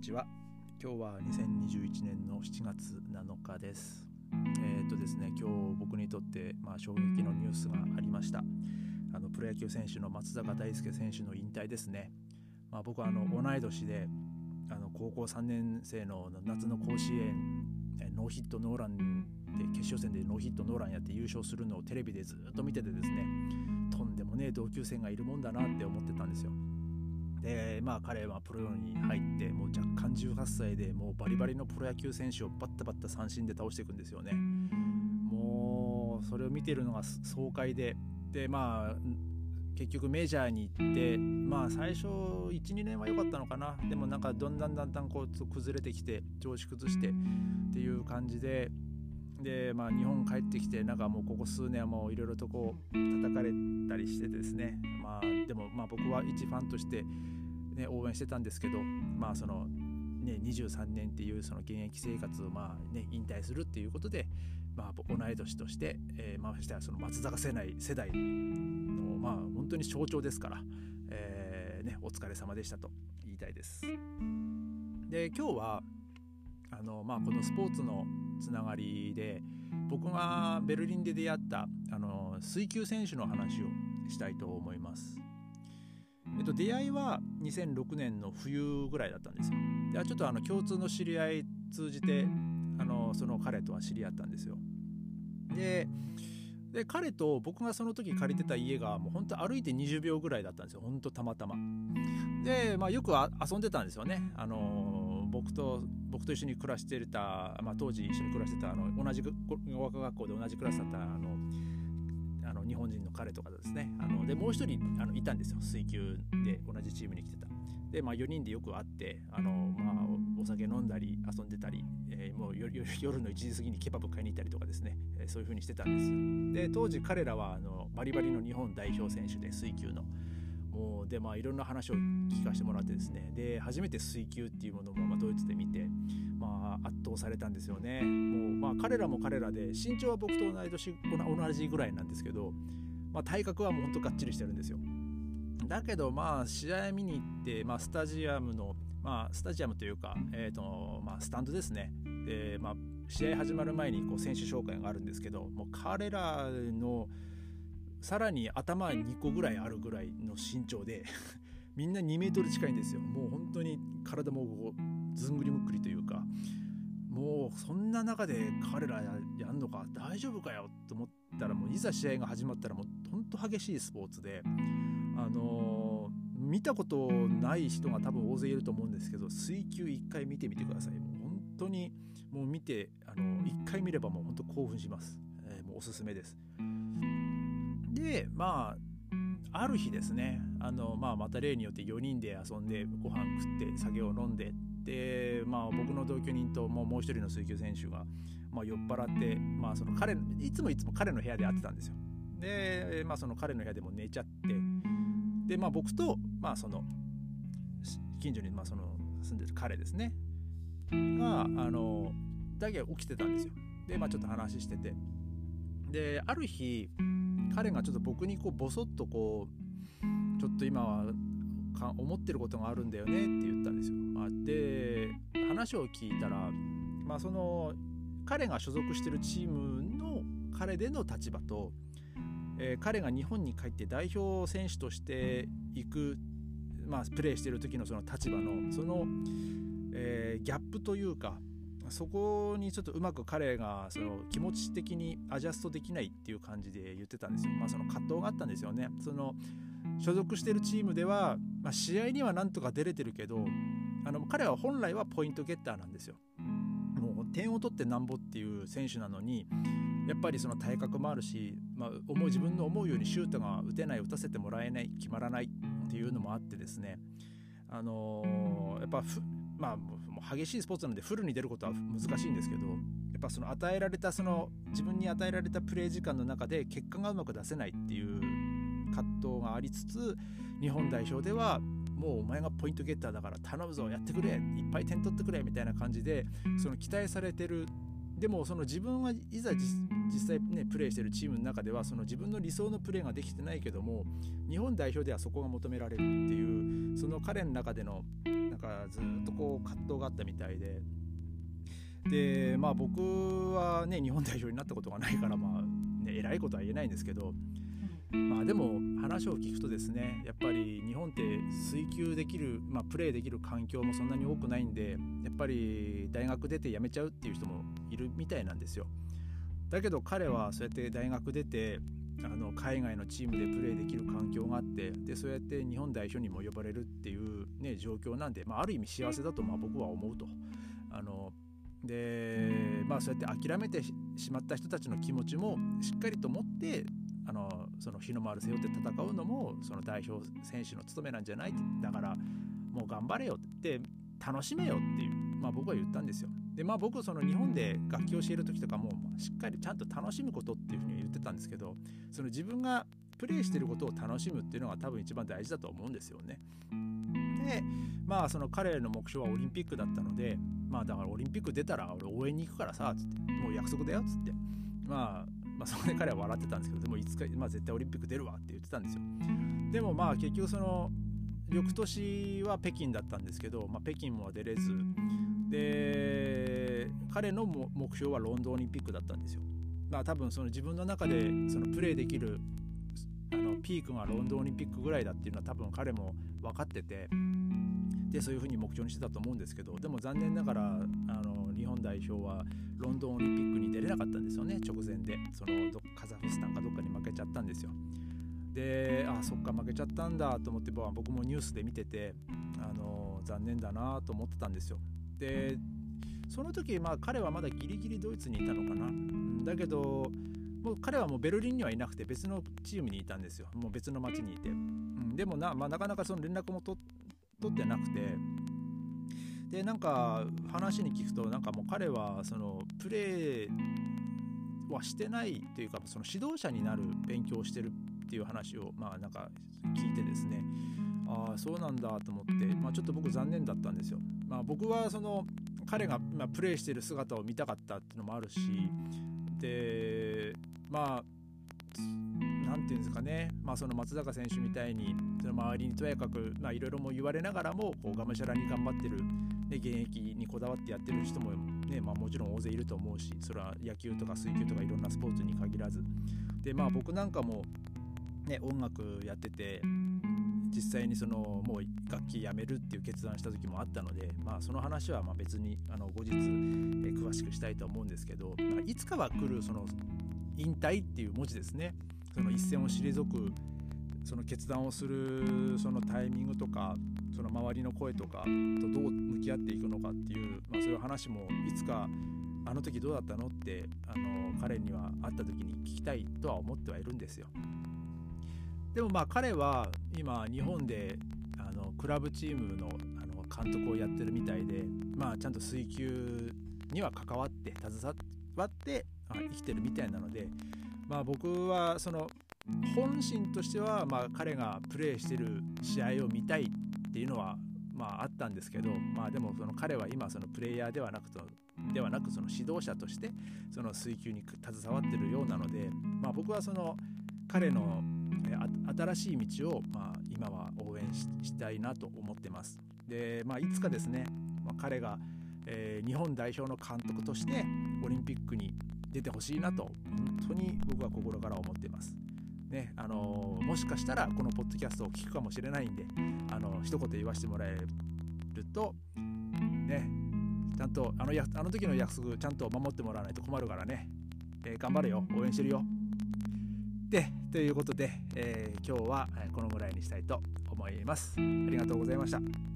にちは。今日は2021年の7月7日です。えー、とですね今日僕にとってまあ衝撃のニュースがありました。あのプロ野球選手の松坂大輔選手の引退ですね。まあ、僕はあの同い年であの高校3年生の夏の甲子園ノーヒットノーランで決勝戦でノーヒットノーランやって優勝するのをテレビでずっと見ててですねとんでもねえ同級生がいるもんだなって思ってたんですよ。まあ彼はプロに入ってもう若干18歳でもうバリバリのプロ野球選手をバッタバッタ三振で倒していくんですよね。もうそれを見てるのが爽快ででまあ結局メジャーに行ってまあ最初12年は良かったのかなでもなんかだんだんだんだんこう崩れてきて調子崩してっていう感じででまあ日本帰ってきてなんかもうここ数年はもういろいろとこう叩かれたりしてですねまあでもまあ僕は一ファンとして、ね、応援してたんですけどまあそのね、23年っていうその現役生活をまあ、ね、引退するっていうことで、まあ、同い年として、えー、ましてはその松坂世代世代の、まあ、本当に象徴ですから、えね、お疲れ様でしたと言いたいです。で今日はあの、まあ、このスポーツのつながりで僕がベルリンで出会ったあの水球選手の話をしたいと思います。えっと、出会いは2006年の冬ぐらいだったんですよ。でちょっとあの共通の知り合い通じてあのその彼とは知り合ったんですよ。でで彼と僕がその時借りてた家がもう本当歩いて20秒ぐらいだったんですよ本当たまたま。で、まあ、よく遊んでたんですよね。あの僕と僕と一緒に暮らしてた、まあ、当時一緒に暮らしてたあの同じ語学学校で同じクラスだったあの日本人の彼とかですねあのでもう一人あのいたんですよ水球で同じチームに来てた。で、まあ、4人でよく会ってあの、まあ、お酒飲んだり遊んでたり、えー、もう夜の1時過ぎにケバブ買いに行ったりとかですね、えー、そういう風にしてたんですよ。で当時彼らはあのバリバリの日本代表選手で水球の。もうでまあいろんな話を聞かせてもらってですねで初めて水球っていうものもまドイツで見て、まあ、圧倒されたんですよね。もうまあ彼らも彼らで身長は僕と同い年同じぐらいなんですけど、まあ、体格はもうほんとがっちりしてるんですよ。だけどまあ試合見に行って、まあ、スタジアムの、まあ、スタジアムというか、えーとまあ、スタンドですね。で、まあ、試合始まる前にこう選手紹介があるんですけどもう彼らのさらに頭2個ぐらいあるぐらいの身長で みんな2メートル近いんですよ。もう本当に体もこうずんぐりむっくりというかもうそんな中で彼らやんのか大丈夫かよと思ったらもういざ試合が始まったらもう本当激しいスポーツであのー、見たことない人が多分大勢いると思うんですけど水球1回見てみてください。もう本当にもう見て、あのー、1回見ればもう本当興奮します、えー、もうおすすめです。でまあある日ですねあの、まあ、また例によって4人で遊んでご飯食って酒を飲んでで、まあ、僕の同居人ともうもう一人の水球選手が、まあ、酔っ払って、まあ、その彼いつもいつも彼の部屋で会ってたんですよ。で、まあ、その彼の部屋でも寝ちゃって。でまあ僕とまあその近所にまあその住んでる彼ですね。があのだけ起きてたんですよ。でまあちょっと話してて。である日彼がちょっと僕にこうボソッとこうちょっと今はか思ってることがあるんだよねって言ったんですよ。で話を聞いたら、まあ、その彼が所属してるチームの彼での立場とえー、彼が日本に帰って代表選手として行く、まあ、プレーしてる時のその立場のその、えー、ギャップというかそこにちょっとうまく彼がその気持ち的にアジャストできないっていう感じで言ってたんですよ。まあ、その葛藤があったんですよね。その所属してるチームでは、まあ、試合にはなんとか出れてるけどあの彼は本来はポイントゲッターなんですよ。もう点を取ってなんぼっていう選手なのにやっぱりその体格もあるし、まあ、思う自分の思うようにシュートが打てない打たせてもらえない決まらないっていうのもあってですねあのー、やっぱまあもう激しいスポーツなのでフルに出ることは難しいんですけどやっぱその与えられたその自分に与えられたプレー時間の中で結果がうまく出せないっていう葛藤がありつつ日本代表ではもうお前がポイントゲッターだから頼むぞやってくれいっぱい点取ってくれみたいな感じでその期待されてるでもその自分はいざ実際ねプレーしてるチームの中ではその自分の理想のプレーができてないけども日本代表ではそこが求められるっていうその彼の中でのなんかずっとこう葛藤があったみたいで。でまあ僕はね日本代表になったことがないからまあね偉いことは言えないんですけどまあでも話を聞くとですねやっぱり日本って追求できる、まあ、プレーできる環境もそんなに多くないんでやっぱり大学出て辞めちゃうっていう人もいるみたいなんですよだけど彼はそうやって大学出てあの海外のチームでプレーできる環境があってでそうやって日本代表にも呼ばれるっていう、ね、状況なんで、まあ、ある意味幸せだとまあ僕は思うと。あのでまあそうやって諦めてしまった人たちの気持ちもしっかりと持ってあのその日の丸背負って戦うのもその代表選手の務めなんじゃないってだからもう頑張れよって楽しめよっていう、まあ、僕は言ったんですよ。でまあ僕その日本で楽器を教える時とかもしっかりちゃんと楽しむことっていうふうに言ってたんですけどその自分がプレイしてることを楽しむっていうのが多分一番大事だと思うんですよね。でまあその彼の目標はオリンピックだったのでまあだからオリンピック出たら俺応援に行くからさつってもう約束だよっつってまあまあ、そこで彼は笑ってたんですけどでもいつか、まあ、絶対オリンピック出るわって言ってたんですよでもまあ結局その翌年は北京だったんですけど、まあ、北京も出れずで彼の目標はロンドンオリンピックだったんですよ。まあ多分その自分の中でそのプレーできるあのピークがロンドンオリンピックぐらいだっていうのは多分彼も分かっててでそういうふうに目標にしてたと思うんですけどでも残念ながらあの日本代表はロンドンオリンピックに出れなかったんですよね直前でそのカザフスタンかどっかに負けちゃったんですよ。であそっか負けちゃったんだと思って僕もニュースで見ててあの残念だなと思ってたんですよ。でその時まあ彼はまだギリギリドイツにいたのかな。だけどもう彼はもうベルリンにはいなくて別のチームにいたんですよ。もう別の町にいて。うん、でもな,、まあ、なかなかその連絡も取ってなくて。でなんか話に聞くとなんかもう彼はそのプレーはしてないというかその指導者になる勉強をしてるっていう話をまあなんか聞いてですねああそうなんだと思って、まあ、ちょっと僕残念だったんですよ。まあ、僕はその彼がまプレーしてる姿を見たかったっていうのもあるしでまあ何て言うんですかね、まあ、その松坂選手みたいにその周りにとやかくいろいろも言われながらもこうがむしゃらに頑張ってる、ね、現役にこだわってやってる人も、ねまあ、もちろん大勢いると思うしそれは野球とか水球とかいろんなスポーツに限らず。でまあ僕なんかも、ね、音楽やってて実際にそのもう楽器やめるっていう決断した時もあったので、まあ、その話はま別にあの後日、え詳しくしたいと思うんですけど、まあ、いつかは来るその引退っていう文字ですね。その一線を退くその決断をするそのタイミングとかその周りの声とかとどう向き合っていくのかっていう、まあ、そういう話もいつかあの時どうだったのってあの彼には会った時に聞きたいとは思ってはいるんですよ。でもまあ彼は今日本であのクラブチームのあの監督をやってるみたいで、まあ、ちゃんと水球には関わって携わって生きてるみたいなので、まあ、僕はその本心としてはまあ彼がプレーしてる試合を見たいっていうのはまああったんですけど、まあ、でもその彼は今そのプレイヤーではなくとではなくその指導者としてその水球に携わってるようなので、まあ、僕はその彼の新しい道を、まあ、今は応援したいなと思ってます。で、まあ、いつかですね、まあ、彼が、えー、日本代表の監督としてオリンピックに出てほしいなと本当に僕は心から思っています。ねあの、もしかしたらこのポッドキャストを聞くかもしれないんで、あの、一言言わせてもらえるとねちゃんとあのやあの時の約束ちゃんと守ってもらわないと困るからね、えー、頑張れよ応援してるよでということで、えー、今日はこのぐらいにしたいと思います。ありがとうございました。